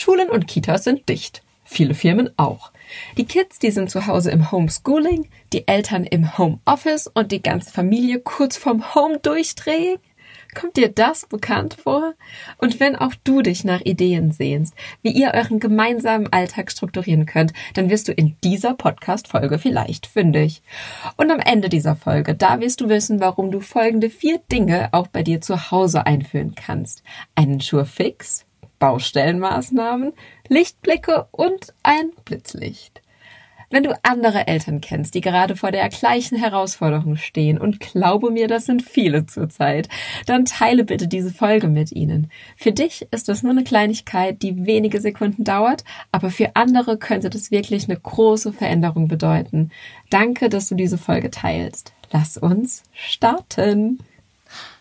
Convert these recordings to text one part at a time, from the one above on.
Schulen und Kitas sind dicht. Viele Firmen auch. Die Kids, die sind zu Hause im Homeschooling, die Eltern im Homeoffice und die ganze Familie kurz vorm Home-Durchdrehen. Kommt dir das bekannt vor? Und wenn auch du dich nach Ideen sehnst, wie ihr euren gemeinsamen Alltag strukturieren könnt, dann wirst du in dieser Podcast-Folge vielleicht fündig. Und am Ende dieser Folge, da wirst du wissen, warum du folgende vier Dinge auch bei dir zu Hause einführen kannst. Einen Schurfix, Baustellenmaßnahmen, Lichtblicke und ein Blitzlicht. Wenn du andere Eltern kennst, die gerade vor der gleichen Herausforderung stehen, und glaube mir, das sind viele zurzeit, dann teile bitte diese Folge mit ihnen. Für dich ist das nur eine Kleinigkeit, die wenige Sekunden dauert, aber für andere könnte das wirklich eine große Veränderung bedeuten. Danke, dass du diese Folge teilst. Lass uns starten.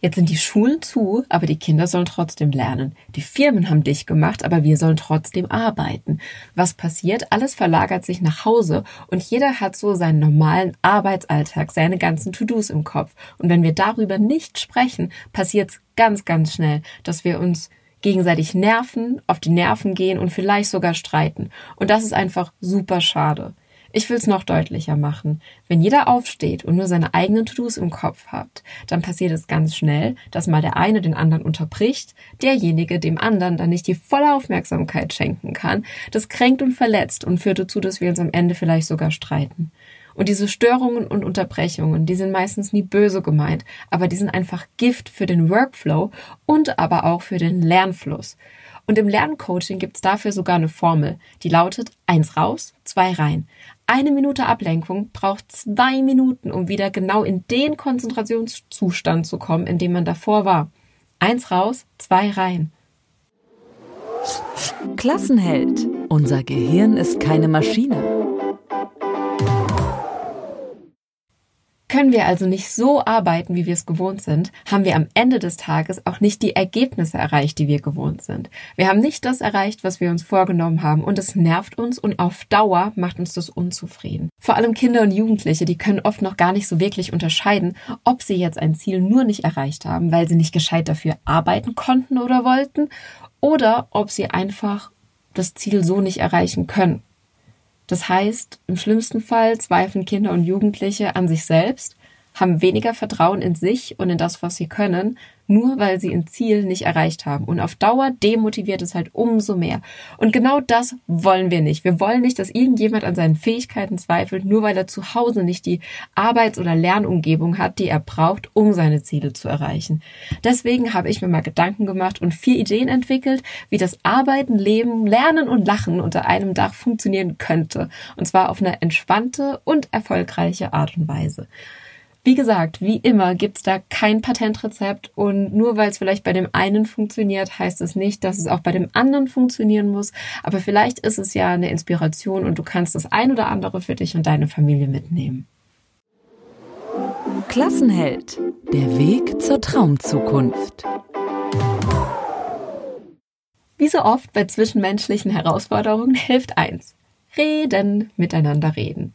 Jetzt sind die Schulen zu, aber die Kinder sollen trotzdem lernen. Die Firmen haben dich gemacht, aber wir sollen trotzdem arbeiten. Was passiert? Alles verlagert sich nach Hause und jeder hat so seinen normalen Arbeitsalltag, seine ganzen To-Dos im Kopf. Und wenn wir darüber nicht sprechen, passiert es ganz, ganz schnell, dass wir uns gegenseitig nerven, auf die Nerven gehen und vielleicht sogar streiten. Und das ist einfach super schade. Ich will es noch deutlicher machen. Wenn jeder aufsteht und nur seine eigenen To-Dos im Kopf hat, dann passiert es ganz schnell, dass mal der eine den anderen unterbricht, derjenige dem anderen dann nicht die volle Aufmerksamkeit schenken kann. Das kränkt und verletzt und führt dazu, dass wir uns am Ende vielleicht sogar streiten. Und diese Störungen und Unterbrechungen, die sind meistens nie böse gemeint, aber die sind einfach Gift für den Workflow und aber auch für den Lernfluss. Und im Lerncoaching gibt's dafür sogar eine Formel, die lautet eins raus, zwei rein. Eine Minute Ablenkung braucht zwei Minuten, um wieder genau in den Konzentrationszustand zu kommen, in dem man davor war. Eins raus, zwei rein. Klassenheld. Unser Gehirn ist keine Maschine. Können wir also nicht so arbeiten, wie wir es gewohnt sind, haben wir am Ende des Tages auch nicht die Ergebnisse erreicht, die wir gewohnt sind. Wir haben nicht das erreicht, was wir uns vorgenommen haben und es nervt uns und auf Dauer macht uns das unzufrieden. Vor allem Kinder und Jugendliche, die können oft noch gar nicht so wirklich unterscheiden, ob sie jetzt ein Ziel nur nicht erreicht haben, weil sie nicht gescheit dafür arbeiten konnten oder wollten, oder ob sie einfach das Ziel so nicht erreichen können. Das heißt, im schlimmsten Fall zweifeln Kinder und Jugendliche an sich selbst, haben weniger Vertrauen in sich und in das, was sie können, nur weil sie ein Ziel nicht erreicht haben. Und auf Dauer demotiviert es halt umso mehr. Und genau das wollen wir nicht. Wir wollen nicht, dass irgendjemand an seinen Fähigkeiten zweifelt, nur weil er zu Hause nicht die Arbeits- oder Lernumgebung hat, die er braucht, um seine Ziele zu erreichen. Deswegen habe ich mir mal Gedanken gemacht und vier Ideen entwickelt, wie das Arbeiten, Leben, Lernen und Lachen unter einem Dach funktionieren könnte. Und zwar auf eine entspannte und erfolgreiche Art und Weise. Wie gesagt, wie immer gibt's da kein Patentrezept und nur weil es vielleicht bei dem einen funktioniert, heißt es nicht, dass es auch bei dem anderen funktionieren muss. Aber vielleicht ist es ja eine Inspiration und du kannst das ein oder andere für dich und deine Familie mitnehmen. Klassenheld. Der Weg zur Traumzukunft. Wie so oft bei zwischenmenschlichen Herausforderungen hilft eins. Reden, miteinander reden.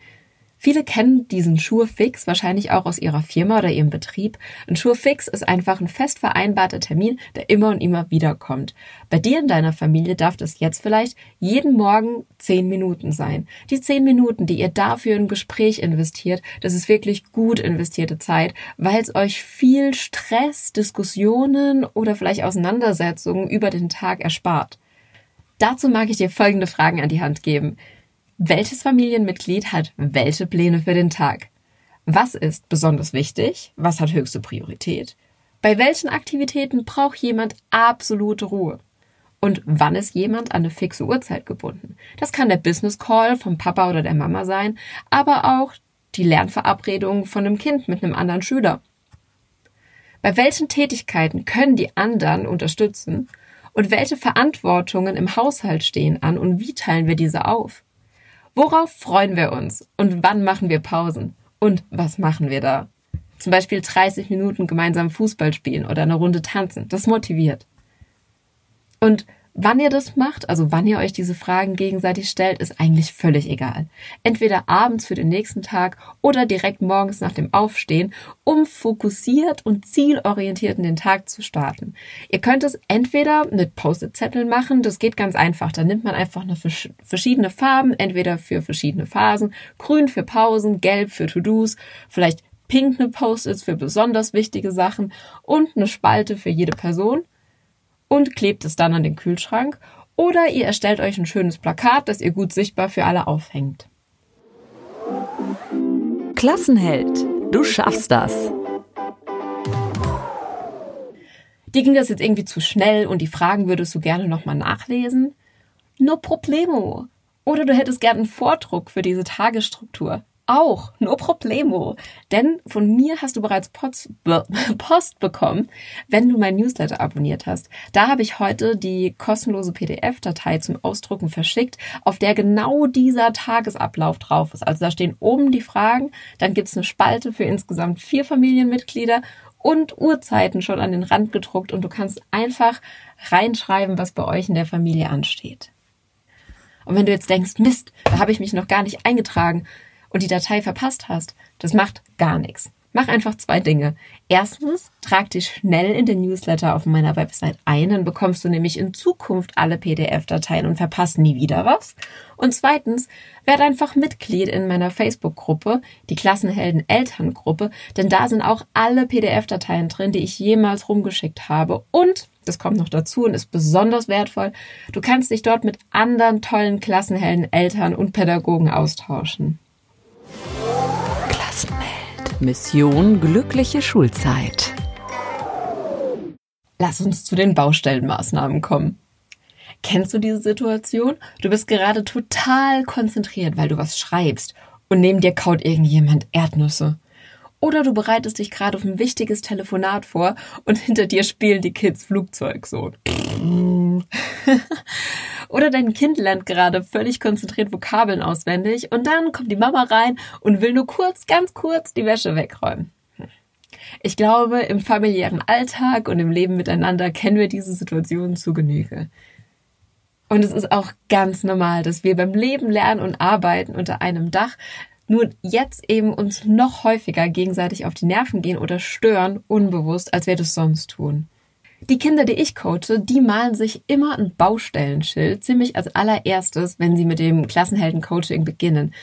Viele kennen diesen Schurfix wahrscheinlich auch aus ihrer Firma oder ihrem Betrieb. Ein Schurfix ist einfach ein fest vereinbarter Termin, der immer und immer wieder kommt. Bei dir in deiner Familie darf das jetzt vielleicht jeden Morgen zehn Minuten sein. Die zehn Minuten, die ihr dafür ein Gespräch investiert, das ist wirklich gut investierte Zeit, weil es euch viel Stress, Diskussionen oder vielleicht Auseinandersetzungen über den Tag erspart. Dazu mag ich dir folgende Fragen an die Hand geben. Welches Familienmitglied hat welche Pläne für den Tag? Was ist besonders wichtig? Was hat höchste Priorität? Bei welchen Aktivitäten braucht jemand absolute Ruhe? Und wann ist jemand an eine fixe Uhrzeit gebunden? Das kann der Business Call vom Papa oder der Mama sein, aber auch die Lernverabredung von einem Kind mit einem anderen Schüler. Bei welchen Tätigkeiten können die anderen unterstützen und welche Verantwortungen im Haushalt stehen an und wie teilen wir diese auf? Worauf freuen wir uns und wann machen wir Pausen und was machen wir da? Zum Beispiel 30 Minuten gemeinsam Fußball spielen oder eine Runde tanzen. Das motiviert. Und Wann ihr das macht, also wann ihr euch diese Fragen gegenseitig stellt, ist eigentlich völlig egal. Entweder abends für den nächsten Tag oder direkt morgens nach dem Aufstehen, um fokussiert und zielorientiert in den Tag zu starten. Ihr könnt es entweder mit Post-it-Zetteln machen, das geht ganz einfach. Da nimmt man einfach eine verschiedene Farben, entweder für verschiedene Phasen, grün für Pausen, gelb für To-Dos, vielleicht pink eine Post-its für besonders wichtige Sachen und eine Spalte für jede Person und klebt es dann an den Kühlschrank oder ihr erstellt euch ein schönes Plakat, das ihr gut sichtbar für alle aufhängt. Klassenheld, du schaffst das. Dir ging das jetzt irgendwie zu schnell und die Fragen würdest du gerne nochmal nachlesen? No problemo. Oder du hättest gern einen Vordruck für diese Tagesstruktur. Auch, no problemo. Denn von mir hast du bereits Post, Post bekommen, wenn du mein Newsletter abonniert hast. Da habe ich heute die kostenlose PDF-Datei zum Ausdrucken verschickt, auf der genau dieser Tagesablauf drauf ist. Also da stehen oben die Fragen, dann gibt's eine Spalte für insgesamt vier Familienmitglieder und Uhrzeiten schon an den Rand gedruckt und du kannst einfach reinschreiben, was bei euch in der Familie ansteht. Und wenn du jetzt denkst, Mist, da habe ich mich noch gar nicht eingetragen, und die Datei verpasst hast, das macht gar nichts. Mach einfach zwei Dinge. Erstens, trag dich schnell in den Newsletter auf meiner Website ein, dann bekommst du nämlich in Zukunft alle PDF-Dateien und verpasst nie wieder was. Und zweitens, werd einfach Mitglied in meiner Facebook-Gruppe, die Klassenhelden Elterngruppe, denn da sind auch alle PDF-Dateien drin, die ich jemals rumgeschickt habe. Und, das kommt noch dazu und ist besonders wertvoll, du kannst dich dort mit anderen tollen Klassenhelden, Eltern und Pädagogen austauschen. Klassenheld. Mission glückliche Schulzeit. Lass uns zu den Baustellenmaßnahmen kommen. Kennst du diese Situation? Du bist gerade total konzentriert, weil du was schreibst und neben dir kaut irgendjemand Erdnüsse. Oder du bereitest dich gerade auf ein wichtiges Telefonat vor und hinter dir spielen die Kids Flugzeug so. Oder dein Kind lernt gerade völlig konzentriert Vokabeln auswendig und dann kommt die Mama rein und will nur kurz, ganz kurz die Wäsche wegräumen. Ich glaube, im familiären Alltag und im Leben miteinander kennen wir diese Situation zu Genüge. Und es ist auch ganz normal, dass wir beim Leben lernen und arbeiten unter einem Dach nur jetzt eben uns noch häufiger gegenseitig auf die Nerven gehen oder stören, unbewusst, als wir das sonst tun. Die Kinder, die ich coache, die malen sich immer ein Baustellenschild, ziemlich als allererstes, wenn sie mit dem Klassenhelden-Coaching beginnen.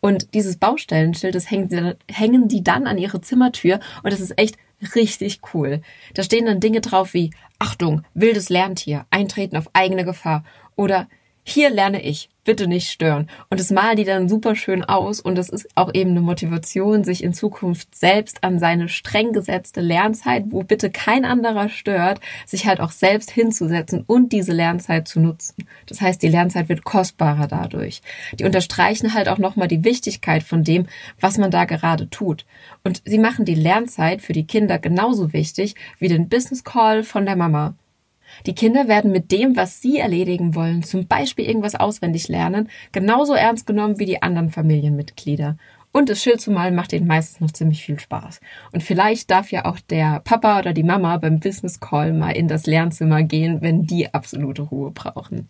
Und dieses Baustellenschild, das hängen, hängen die dann an ihre Zimmertür und das ist echt richtig cool. Da stehen dann Dinge drauf wie Achtung, wildes Lerntier, eintreten auf eigene Gefahr oder hier lerne ich, bitte nicht stören. Und das malen die dann super schön aus und das ist auch eben eine Motivation, sich in Zukunft selbst an seine streng gesetzte Lernzeit, wo bitte kein anderer stört, sich halt auch selbst hinzusetzen und diese Lernzeit zu nutzen. Das heißt, die Lernzeit wird kostbarer dadurch. Die unterstreichen halt auch nochmal die Wichtigkeit von dem, was man da gerade tut. Und sie machen die Lernzeit für die Kinder genauso wichtig wie den Business Call von der Mama. Die Kinder werden mit dem, was sie erledigen wollen, zum Beispiel irgendwas auswendig lernen, genauso ernst genommen wie die anderen Familienmitglieder. Und das Schild zu malen macht ihnen meistens noch ziemlich viel Spaß. Und vielleicht darf ja auch der Papa oder die Mama beim Business Call mal in das Lernzimmer gehen, wenn die absolute Ruhe brauchen.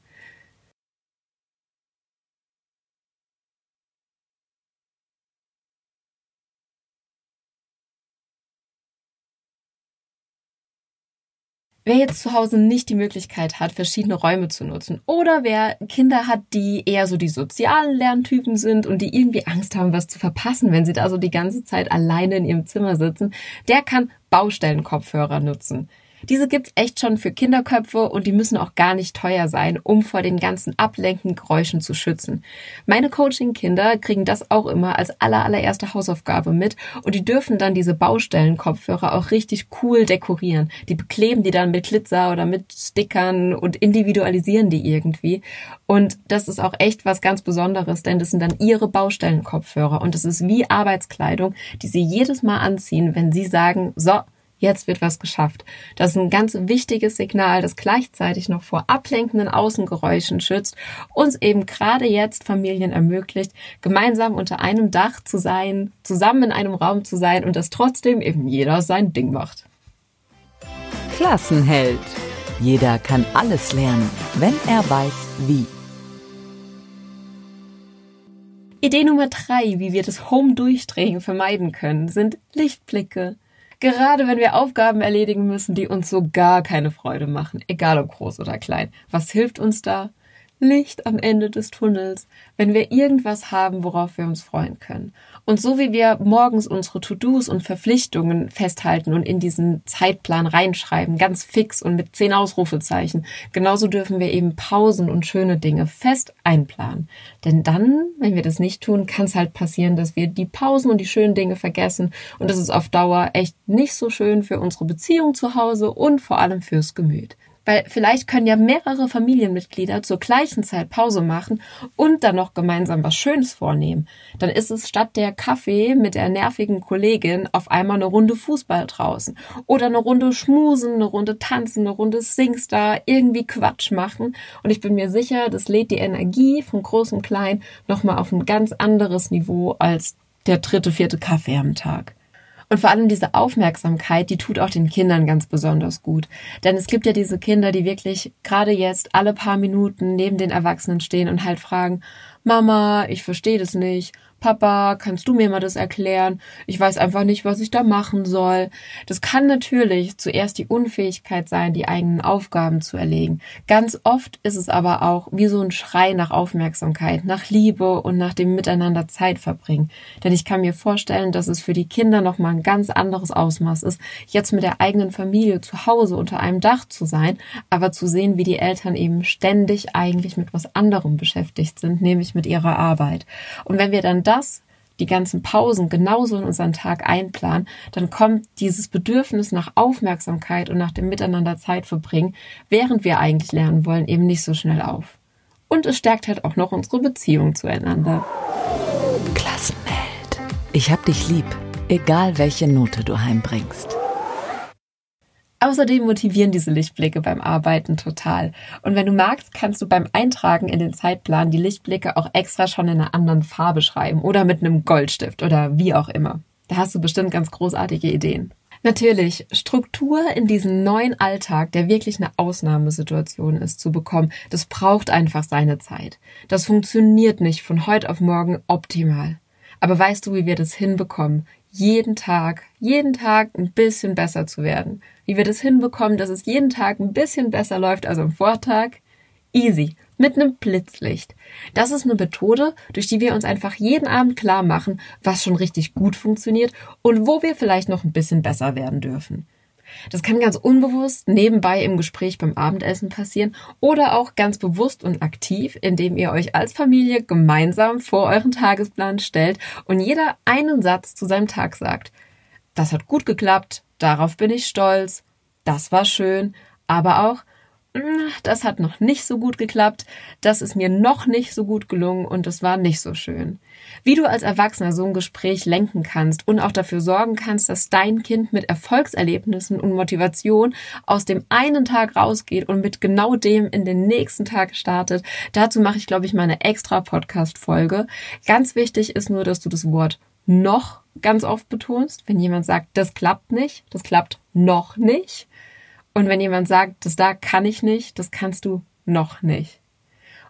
Wer jetzt zu Hause nicht die Möglichkeit hat, verschiedene Räume zu nutzen oder wer Kinder hat, die eher so die sozialen Lerntypen sind und die irgendwie Angst haben, was zu verpassen, wenn sie da so die ganze Zeit alleine in ihrem Zimmer sitzen, der kann Baustellenkopfhörer nutzen. Diese gibt's echt schon für Kinderköpfe und die müssen auch gar nicht teuer sein, um vor den ganzen ablenkenden Geräuschen zu schützen. Meine Coaching-Kinder kriegen das auch immer als aller, allererste Hausaufgabe mit und die dürfen dann diese Baustellen-Kopfhörer auch richtig cool dekorieren. Die bekleben die dann mit Glitzer oder mit Stickern und individualisieren die irgendwie. Und das ist auch echt was ganz Besonderes, denn das sind dann ihre Baustellen-Kopfhörer und es ist wie Arbeitskleidung, die sie jedes Mal anziehen, wenn sie sagen, so, jetzt wird was geschafft. Das ist ein ganz wichtiges Signal, das gleichzeitig noch vor ablenkenden Außengeräuschen schützt, uns eben gerade jetzt Familien ermöglicht, gemeinsam unter einem Dach zu sein, zusammen in einem Raum zu sein und dass trotzdem eben jeder sein Ding macht. Klassenheld. Jeder kann alles lernen, wenn er weiß, wie. Idee Nummer drei, wie wir das Home-Durchdrehen vermeiden können, sind Lichtblicke. Gerade wenn wir Aufgaben erledigen müssen, die uns so gar keine Freude machen, egal ob groß oder klein. Was hilft uns da? Licht am Ende des Tunnels, wenn wir irgendwas haben, worauf wir uns freuen können. Und so wie wir morgens unsere To-Dos und Verpflichtungen festhalten und in diesen Zeitplan reinschreiben, ganz fix und mit zehn Ausrufezeichen, genauso dürfen wir eben Pausen und schöne Dinge fest einplanen. Denn dann, wenn wir das nicht tun, kann es halt passieren, dass wir die Pausen und die schönen Dinge vergessen und das ist auf Dauer echt nicht so schön für unsere Beziehung zu Hause und vor allem fürs Gemüt. Weil vielleicht können ja mehrere Familienmitglieder zur gleichen Zeit Pause machen und dann noch gemeinsam was Schönes vornehmen. Dann ist es statt der Kaffee mit der nervigen Kollegin auf einmal eine Runde Fußball draußen oder eine Runde schmusen, eine Runde tanzen, eine Runde Singstar, irgendwie Quatsch machen. Und ich bin mir sicher, das lädt die Energie von Groß und Klein nochmal auf ein ganz anderes Niveau als der dritte, vierte Kaffee am Tag. Und vor allem diese Aufmerksamkeit, die tut auch den Kindern ganz besonders gut. Denn es gibt ja diese Kinder, die wirklich gerade jetzt alle paar Minuten neben den Erwachsenen stehen und halt fragen, Mama, ich verstehe das nicht. Papa, kannst du mir mal das erklären? Ich weiß einfach nicht, was ich da machen soll. Das kann natürlich zuerst die Unfähigkeit sein, die eigenen Aufgaben zu erlegen. Ganz oft ist es aber auch wie so ein Schrei nach Aufmerksamkeit, nach Liebe und nach dem Miteinander Zeit verbringen. Denn ich kann mir vorstellen, dass es für die Kinder nochmal ein ganz anderes Ausmaß ist, jetzt mit der eigenen Familie zu Hause unter einem Dach zu sein, aber zu sehen, wie die Eltern eben ständig eigentlich mit was anderem beschäftigt sind, nämlich mit ihrer Arbeit. Und wenn wir dann das, die ganzen Pausen genauso in unseren Tag einplanen, dann kommt dieses Bedürfnis nach Aufmerksamkeit und nach dem Miteinander Zeit verbringen, während wir eigentlich lernen wollen, eben nicht so schnell auf. Und es stärkt halt auch noch unsere Beziehung zueinander. Klassenheld. Ich hab dich lieb, egal welche Note du heimbringst. Außerdem motivieren diese Lichtblicke beim Arbeiten total. Und wenn du magst, kannst du beim Eintragen in den Zeitplan die Lichtblicke auch extra schon in einer anderen Farbe schreiben oder mit einem Goldstift oder wie auch immer. Da hast du bestimmt ganz großartige Ideen. Natürlich, Struktur in diesen neuen Alltag, der wirklich eine Ausnahmesituation ist, zu bekommen, das braucht einfach seine Zeit. Das funktioniert nicht von heute auf morgen optimal. Aber weißt du, wie wir das hinbekommen? Jeden Tag, jeden Tag ein bisschen besser zu werden wie wir das hinbekommen, dass es jeden Tag ein bisschen besser läuft als am Vortag? Easy. Mit einem Blitzlicht. Das ist eine Methode, durch die wir uns einfach jeden Abend klar machen, was schon richtig gut funktioniert und wo wir vielleicht noch ein bisschen besser werden dürfen. Das kann ganz unbewusst nebenbei im Gespräch beim Abendessen passieren oder auch ganz bewusst und aktiv, indem ihr euch als Familie gemeinsam vor euren Tagesplan stellt und jeder einen Satz zu seinem Tag sagt. Das hat gut geklappt, Darauf bin ich stolz. Das war schön. Aber auch, das hat noch nicht so gut geklappt. Das ist mir noch nicht so gut gelungen und das war nicht so schön. Wie du als Erwachsener so ein Gespräch lenken kannst und auch dafür sorgen kannst, dass dein Kind mit Erfolgserlebnissen und Motivation aus dem einen Tag rausgeht und mit genau dem in den nächsten Tag startet. Dazu mache ich, glaube ich, meine extra Podcast-Folge. Ganz wichtig ist nur, dass du das Wort noch ganz oft betonst. Wenn jemand sagt, das klappt nicht, das klappt noch nicht. Und wenn jemand sagt, das da kann ich nicht, das kannst du noch nicht.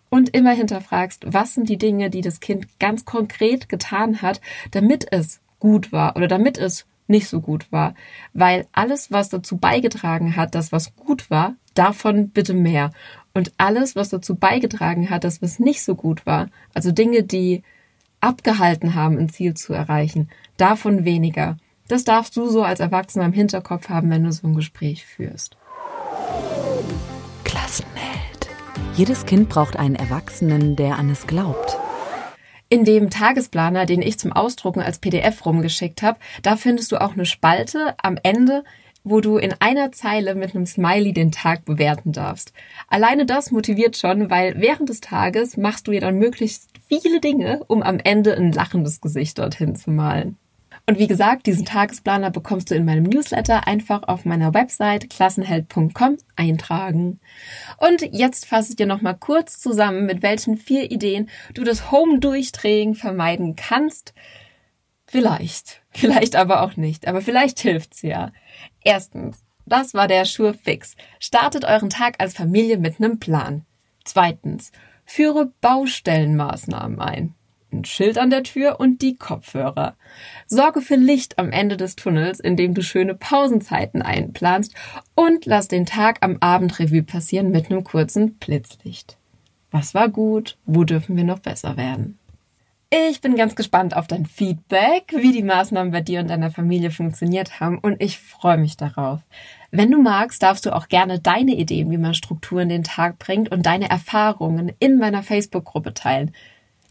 Und immer hinterfragst, was sind die Dinge, die das Kind ganz konkret getan hat, damit es gut war oder damit es nicht so gut war. Weil alles, was dazu beigetragen hat, dass was gut war, davon bitte mehr. Und alles, was dazu beigetragen hat, dass was nicht so gut war, also Dinge, die abgehalten haben, ein Ziel zu erreichen, davon weniger. Das darfst du so als Erwachsener im Hinterkopf haben, wenn du so ein Gespräch führst. Klassenheld. Jedes Kind braucht einen Erwachsenen, der an es glaubt. In dem Tagesplaner, den ich zum Ausdrucken als PDF rumgeschickt habe, da findest du auch eine Spalte am Ende, wo du in einer Zeile mit einem Smiley den Tag bewerten darfst. Alleine das motiviert schon, weil während des Tages machst du dir dann möglichst viele Dinge, um am Ende ein lachendes Gesicht dorthin zu malen. Und wie gesagt, diesen Tagesplaner bekommst du in meinem Newsletter einfach auf meiner Website klassenheld.com eintragen. Und jetzt fasse ich dir nochmal kurz zusammen, mit welchen vier Ideen du das Home-Durchdrehen vermeiden kannst. Vielleicht, vielleicht aber auch nicht, aber vielleicht hilft's ja. Erstens, das war der Sure Fix. Startet euren Tag als Familie mit einem Plan. Zweitens, führe Baustellenmaßnahmen ein ein Schild an der Tür und die Kopfhörer. Sorge für Licht am Ende des Tunnels, indem du schöne Pausenzeiten einplanst und lass den Tag am Abend Revue passieren mit einem kurzen Blitzlicht. Was war gut? Wo dürfen wir noch besser werden? Ich bin ganz gespannt auf dein Feedback, wie die Maßnahmen bei dir und deiner Familie funktioniert haben und ich freue mich darauf. Wenn du magst, darfst du auch gerne deine Ideen, wie man Struktur in den Tag bringt und deine Erfahrungen in meiner Facebook-Gruppe teilen.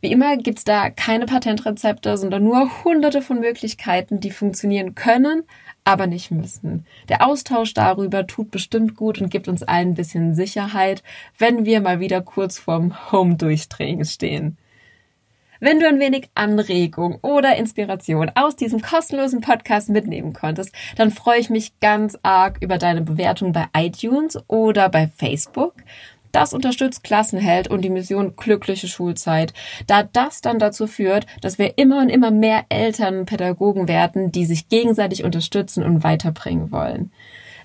Wie immer gibt's da keine Patentrezepte, sondern nur hunderte von Möglichkeiten, die funktionieren können, aber nicht müssen. Der Austausch darüber tut bestimmt gut und gibt uns allen ein bisschen Sicherheit, wenn wir mal wieder kurz vorm Home-Durchdrehen stehen. Wenn du ein wenig Anregung oder Inspiration aus diesem kostenlosen Podcast mitnehmen konntest, dann freue ich mich ganz arg über deine Bewertung bei iTunes oder bei Facebook. Das unterstützt Klassenheld und die Mission glückliche Schulzeit, da das dann dazu führt, dass wir immer und immer mehr Eltern und Pädagogen werden, die sich gegenseitig unterstützen und weiterbringen wollen.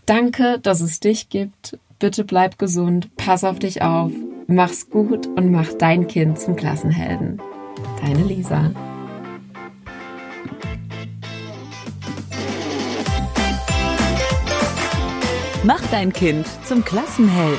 Danke, dass es dich gibt. Bitte bleib gesund, pass auf dich auf, mach's gut und mach dein Kind zum Klassenhelden. Deine Lisa. Mach dein Kind zum Klassenheld.